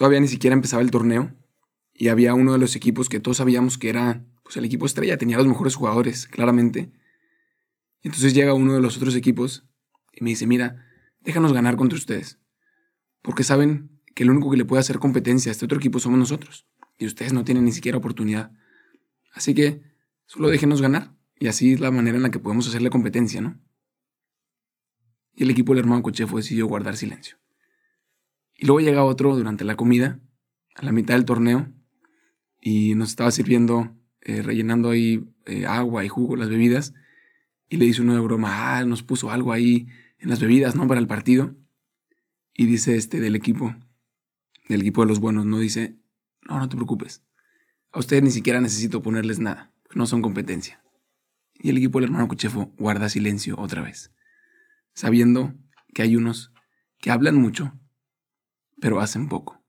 Todavía ni siquiera empezaba el torneo y había uno de los equipos que todos sabíamos que era pues, el equipo estrella, tenía los mejores jugadores, claramente. entonces llega uno de los otros equipos y me dice, mira, déjanos ganar contra ustedes. Porque saben que el único que le puede hacer competencia a este otro equipo somos nosotros. Y ustedes no tienen ni siquiera oportunidad. Así que solo déjenos ganar. Y así es la manera en la que podemos hacerle competencia, ¿no? Y el equipo del hermano Cochefo decidió guardar silencio. Y luego llega otro durante la comida, a la mitad del torneo, y nos estaba sirviendo, eh, rellenando ahí eh, agua y jugo, las bebidas, y le dice uno de broma, ah, nos puso algo ahí en las bebidas, ¿no? Para el partido. Y dice este del equipo, del equipo de los buenos, no dice, no, no te preocupes. A ustedes ni siquiera necesito ponerles nada, no son competencia. Y el equipo del hermano Cuchefo guarda silencio otra vez, sabiendo que hay unos que hablan mucho, pero hacen poco.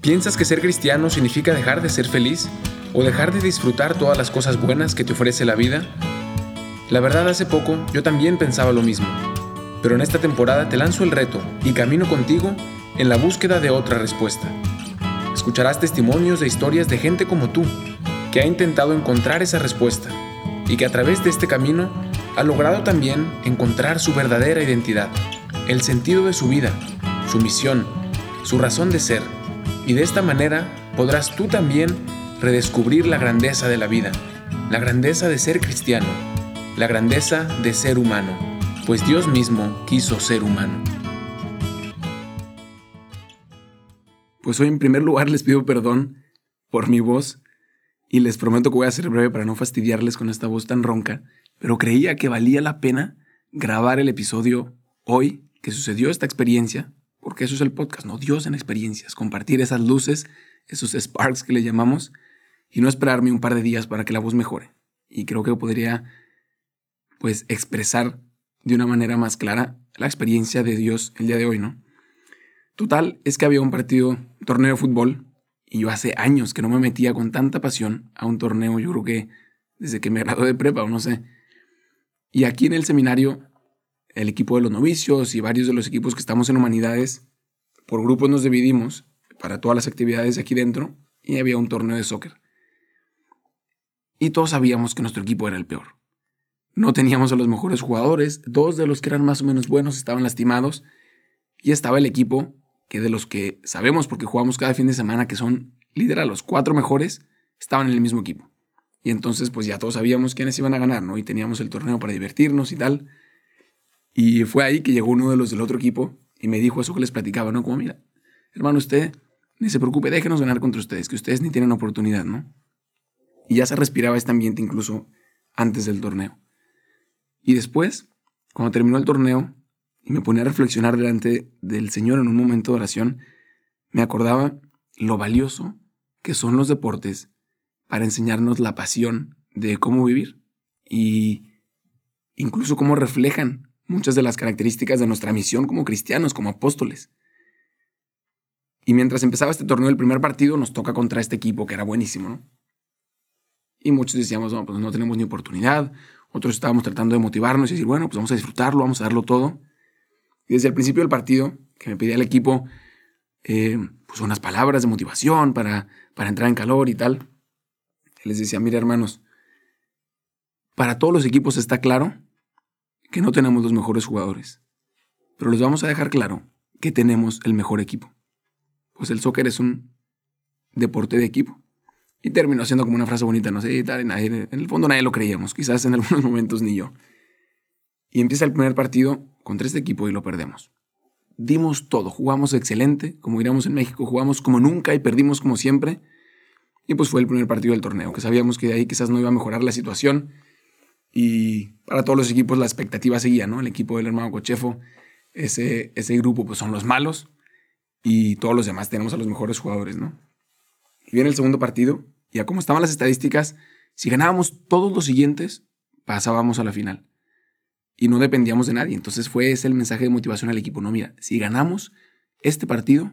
¿Piensas que ser cristiano significa dejar de ser feliz o dejar de disfrutar todas las cosas buenas que te ofrece la vida? La verdad, hace poco yo también pensaba lo mismo pero en esta temporada te lanzo el reto y camino contigo en la búsqueda de otra respuesta. Escucharás testimonios de historias de gente como tú, que ha intentado encontrar esa respuesta y que a través de este camino ha logrado también encontrar su verdadera identidad, el sentido de su vida, su misión, su razón de ser, y de esta manera podrás tú también redescubrir la grandeza de la vida, la grandeza de ser cristiano, la grandeza de ser humano pues Dios mismo quiso ser humano. Pues hoy en primer lugar les pido perdón por mi voz y les prometo que voy a ser breve para no fastidiarles con esta voz tan ronca, pero creía que valía la pena grabar el episodio hoy que sucedió esta experiencia, porque eso es el podcast, no Dios en experiencias, compartir esas luces, esos sparks que le llamamos, y no esperarme un par de días para que la voz mejore. Y creo que podría, pues, expresar de una manera más clara la experiencia de Dios el día de hoy, ¿no? Total, es que había un partido, torneo de fútbol, y yo hace años que no me metía con tanta pasión a un torneo, yo creo que desde que me gradué de prepa o no sé. Y aquí en el seminario, el equipo de los novicios y varios de los equipos que estamos en humanidades, por grupos nos dividimos para todas las actividades aquí dentro y había un torneo de soccer. Y todos sabíamos que nuestro equipo era el peor. No teníamos a los mejores jugadores, dos de los que eran más o menos buenos estaban lastimados y estaba el equipo que de los que sabemos porque jugamos cada fin de semana que son líder los cuatro mejores, estaban en el mismo equipo. Y entonces pues ya todos sabíamos quiénes iban a ganar, ¿no? Y teníamos el torneo para divertirnos y tal. Y fue ahí que llegó uno de los del otro equipo y me dijo eso que les platicaba, ¿no? Como, mira, hermano, usted ni se preocupe, déjenos ganar contra ustedes, que ustedes ni tienen oportunidad, ¿no? Y ya se respiraba este ambiente incluso antes del torneo. Y después, cuando terminó el torneo y me ponía a reflexionar delante del Señor en un momento de oración, me acordaba lo valioso que son los deportes para enseñarnos la pasión de cómo vivir y incluso cómo reflejan muchas de las características de nuestra misión como cristianos, como apóstoles. Y mientras empezaba este torneo, el primer partido nos toca contra este equipo que era buenísimo, ¿no? Y muchos decíamos, no, pues no tenemos ni oportunidad, otros estábamos tratando de motivarnos y decir, bueno, pues vamos a disfrutarlo, vamos a darlo todo. Y desde el principio del partido, que me pedía el equipo, eh, pues unas palabras de motivación para, para entrar en calor y tal, les decía, mira hermanos, para todos los equipos está claro que no tenemos los mejores jugadores, pero les vamos a dejar claro que tenemos el mejor equipo. Pues el soccer es un deporte de equipo. Y terminó siendo como una frase bonita, no sé, tal, en el fondo nadie lo creíamos, quizás en algunos momentos ni yo. Y empieza el primer partido contra este equipo y lo perdemos. Dimos todo, jugamos excelente, como diríamos en México, jugamos como nunca y perdimos como siempre. Y pues fue el primer partido del torneo, que sabíamos que de ahí quizás no iba a mejorar la situación. Y para todos los equipos la expectativa seguía, ¿no? El equipo del hermano Cochefo, ese, ese grupo pues son los malos y todos los demás tenemos a los mejores jugadores, ¿no? Y viene el segundo partido ya como estaban las estadísticas, si ganábamos todos los siguientes, pasábamos a la final. Y no dependíamos de nadie. Entonces fue ese el mensaje de motivación al equipo. No, mira, si ganamos este partido,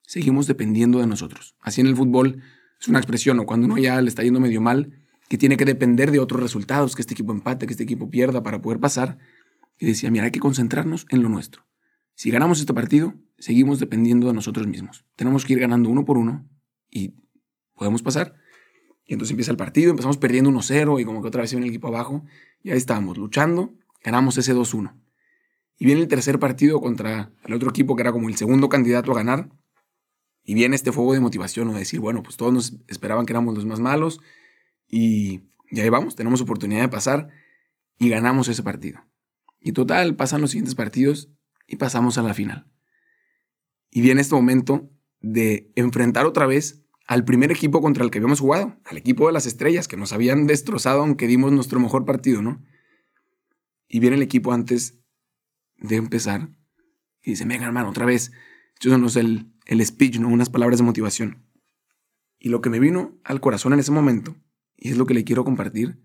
seguimos dependiendo de nosotros. Así en el fútbol es una expresión, o cuando uno ya le está yendo medio mal, que tiene que depender de otros resultados, que este equipo empate, que este equipo pierda para poder pasar. Y decía, mira, hay que concentrarnos en lo nuestro. Si ganamos este partido, seguimos dependiendo de nosotros mismos. Tenemos que ir ganando uno por uno y podemos pasar. Y entonces empieza el partido, empezamos perdiendo 1-0 y como que otra vez viene el equipo abajo. Y ahí estábamos luchando, ganamos ese 2-1. Y viene el tercer partido contra el otro equipo que era como el segundo candidato a ganar. Y viene este fuego de motivación o de decir, bueno, pues todos nos esperaban que éramos los más malos. Y, y ahí vamos, tenemos oportunidad de pasar y ganamos ese partido. Y total, pasan los siguientes partidos y pasamos a la final. Y viene este momento de enfrentar otra vez al primer equipo contra el que habíamos jugado, al equipo de las estrellas, que nos habían destrozado aunque dimos nuestro mejor partido, ¿no? Y viene el equipo antes de empezar y dice, venga hermano, otra vez, eso no es el, el speech, ¿no? Unas palabras de motivación. Y lo que me vino al corazón en ese momento, y es lo que le quiero compartir,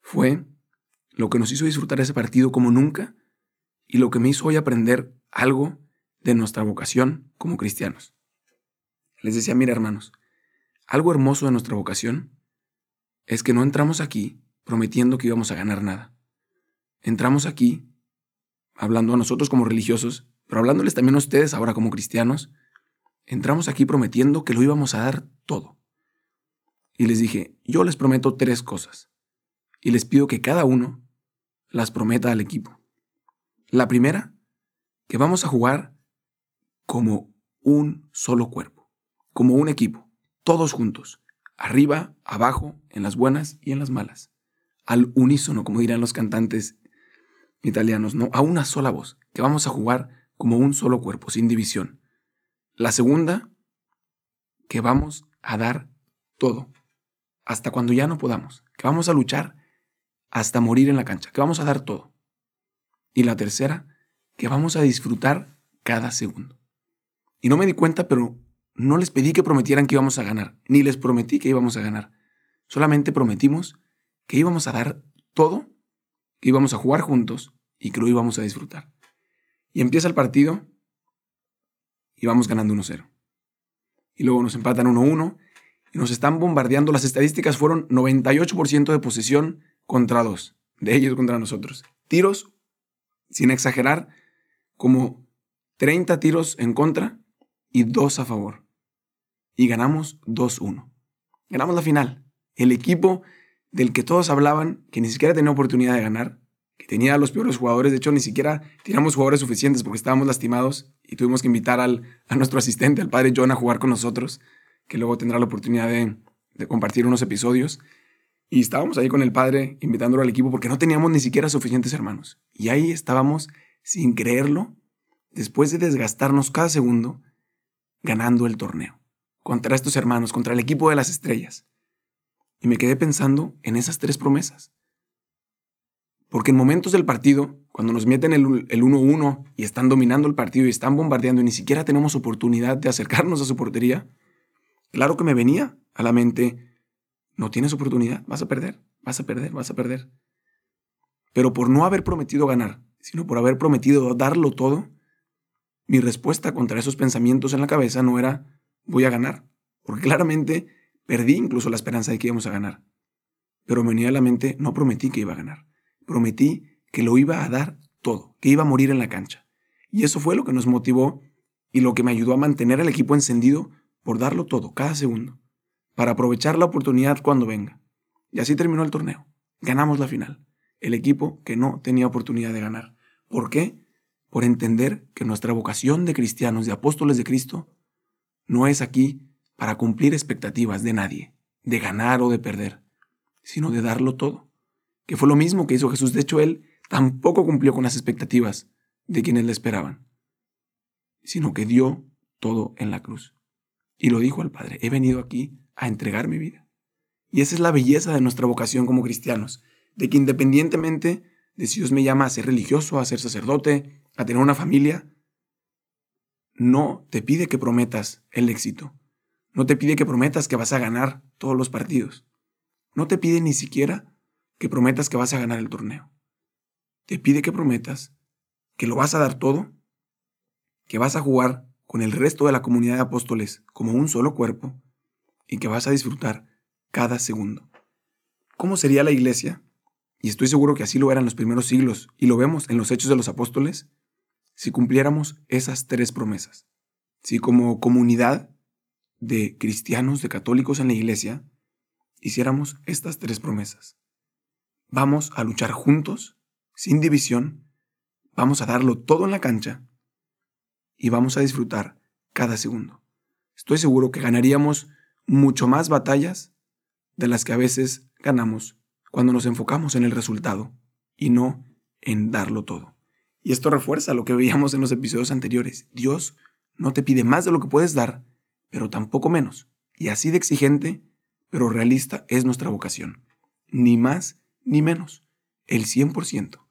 fue lo que nos hizo disfrutar ese partido como nunca y lo que me hizo hoy aprender algo de nuestra vocación como cristianos. Les decía, mira hermanos, algo hermoso de nuestra vocación es que no entramos aquí prometiendo que íbamos a ganar nada. Entramos aquí hablando a nosotros como religiosos, pero hablándoles también a ustedes ahora como cristianos, entramos aquí prometiendo que lo íbamos a dar todo. Y les dije, yo les prometo tres cosas, y les pido que cada uno las prometa al equipo. La primera, que vamos a jugar como un solo cuerpo, como un equipo, todos juntos, arriba, abajo, en las buenas y en las malas, al unísono, como dirán los cantantes italianos, no, a una sola voz, que vamos a jugar como un solo cuerpo, sin división. La segunda, que vamos a dar todo, hasta cuando ya no podamos, que vamos a luchar hasta morir en la cancha, que vamos a dar todo. Y la tercera, que vamos a disfrutar cada segundo. Y no me di cuenta, pero no les pedí que prometieran que íbamos a ganar, ni les prometí que íbamos a ganar. Solamente prometimos que íbamos a dar todo, que íbamos a jugar juntos y que lo íbamos a disfrutar. Y empieza el partido y vamos ganando 1-0. Y luego nos empatan 1-1 y nos están bombardeando. Las estadísticas fueron 98% de posesión contra dos, de ellos contra nosotros. Tiros, sin exagerar, como 30 tiros en contra y 2 a favor. Y ganamos 2-1. Ganamos la final. El equipo del que todos hablaban, que ni siquiera tenía oportunidad de ganar, que tenía los peores jugadores, de hecho ni siquiera teníamos jugadores suficientes porque estábamos lastimados y tuvimos que invitar al, a nuestro asistente, al padre John, a jugar con nosotros, que luego tendrá la oportunidad de, compartir unos episodios. Y estábamos ahí con el padre invitándolo al equipo porque no teníamos ni siquiera suficientes hermanos. Y ahí estábamos, sin creerlo, después de desgastarnos cada segundo, ganando el torneo. Contra estos hermanos, contra el equipo de las estrellas. Y me quedé pensando en esas tres promesas. Porque en momentos del partido, cuando nos meten el 1-1 y están dominando el partido y están bombardeando y ni siquiera tenemos oportunidad de acercarnos a su portería, claro que me venía a la mente no tienes oportunidad, vas a perder, vas a perder, vas a perder. Pero por no haber prometido ganar, sino por haber prometido darlo todo, mi respuesta contra esos pensamientos en la cabeza no era voy a ganar, porque claramente perdí incluso la esperanza de que íbamos a ganar. Pero me venía a la mente, no prometí que iba a ganar, prometí que lo iba a dar todo, que iba a morir en la cancha. Y eso fue lo que nos motivó y lo que me ayudó a mantener al equipo encendido por darlo todo, cada segundo para aprovechar la oportunidad cuando venga. Y así terminó el torneo. Ganamos la final. El equipo que no tenía oportunidad de ganar. ¿Por qué? Por entender que nuestra vocación de cristianos, de apóstoles de Cristo, no es aquí para cumplir expectativas de nadie, de ganar o de perder, sino de darlo todo. Que fue lo mismo que hizo Jesús. De hecho, él tampoco cumplió con las expectativas de quienes le esperaban, sino que dio todo en la cruz. Y lo dijo al Padre, he venido aquí a entregar mi vida. Y esa es la belleza de nuestra vocación como cristianos, de que independientemente de si Dios me llama a ser religioso, a ser sacerdote, a tener una familia, no te pide que prometas el éxito. No te pide que prometas que vas a ganar todos los partidos. No te pide ni siquiera que prometas que vas a ganar el torneo. Te pide que prometas que lo vas a dar todo, que vas a jugar con el resto de la comunidad de apóstoles como un solo cuerpo y que vas a disfrutar cada segundo. ¿Cómo sería la iglesia? Y estoy seguro que así lo era en los primeros siglos y lo vemos en los hechos de los apóstoles, si cumpliéramos esas tres promesas. Si como comunidad de cristianos, de católicos en la iglesia, hiciéramos estas tres promesas. Vamos a luchar juntos, sin división, vamos a darlo todo en la cancha y vamos a disfrutar cada segundo. Estoy seguro que ganaríamos mucho más batallas de las que a veces ganamos cuando nos enfocamos en el resultado y no en darlo todo. Y esto refuerza lo que veíamos en los episodios anteriores. Dios no te pide más de lo que puedes dar, pero tampoco menos. Y así de exigente, pero realista es nuestra vocación. Ni más ni menos. El 100%.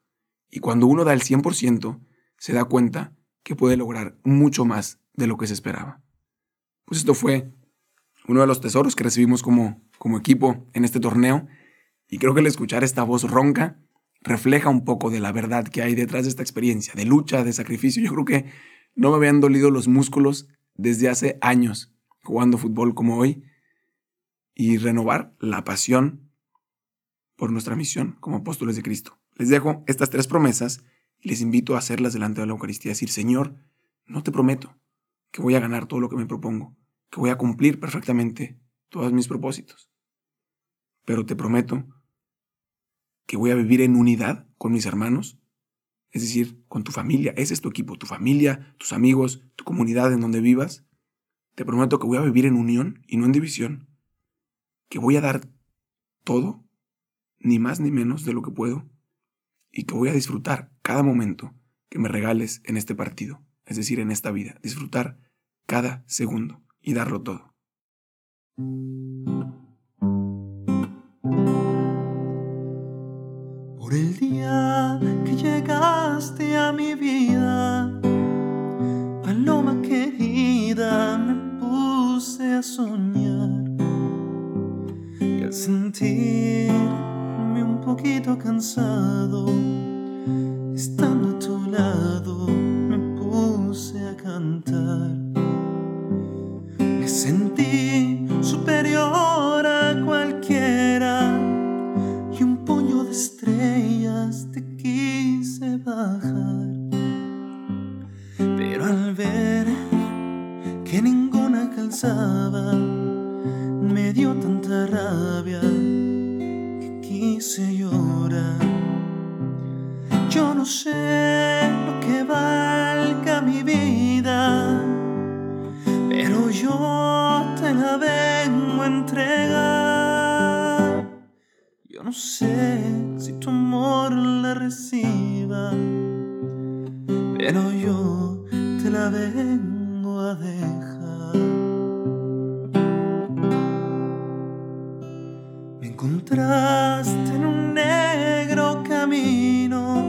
Y cuando uno da el 100%, se da cuenta que puede lograr mucho más de lo que se esperaba. Pues esto fue uno de los tesoros que recibimos como, como equipo en este torneo. Y creo que el escuchar esta voz ronca refleja un poco de la verdad que hay detrás de esta experiencia, de lucha, de sacrificio. Yo creo que no me habían dolido los músculos desde hace años jugando fútbol como hoy y renovar la pasión por nuestra misión como apóstoles de Cristo. Les dejo estas tres promesas les invito a hacerlas delante de la Eucaristía. Decir, Señor, no te prometo que voy a ganar todo lo que me propongo, que voy a cumplir perfectamente todos mis propósitos. Pero te prometo que voy a vivir en unidad con mis hermanos, es decir, con tu familia. Ese es tu equipo, tu familia, tus amigos, tu comunidad en donde vivas. Te prometo que voy a vivir en unión y no en división, que voy a dar todo, ni más ni menos de lo que puedo, y que voy a disfrutar cada momento que me regales en este partido, es decir, en esta vida, disfrutar cada segundo y darlo todo. Por el día que llegaste a mi vida, paloma querida, me puse a soñar y al sentirme un poquito cansado, que ninguna calzaba, me dio tanta rabia que quise llorar. Yo no sé lo que valga mi vida, pero yo te la vengo a entregar. Yo no sé si tu amor la reciba, pero yo te la vengo Me encontraste en un negro camino,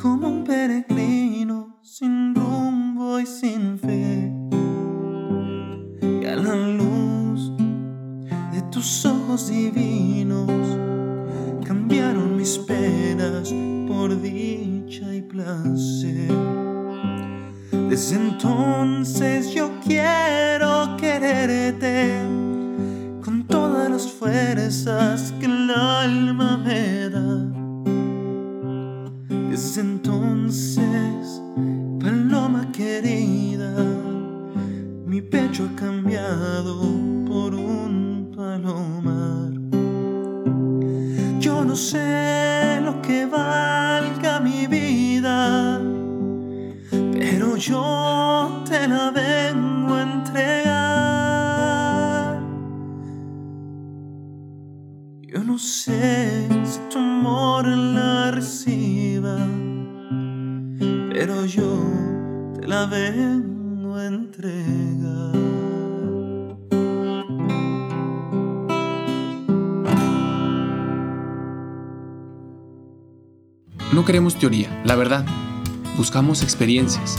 como un peregrino sin rumbo y sin fe. Y a la luz de tus ojos divinos cambiaron mis penas por dicha y placer. Desde entonces yo quiero quererte con todas las fuerzas que el alma me da. Desde entonces, paloma querida, mi pecho ha cambiado por un palomar. Yo no sé lo que te la vengo a entregar. Yo no sé si tu amor la reciba, pero yo te la vengo a entregar. No queremos teoría, la verdad. Buscamos experiencias.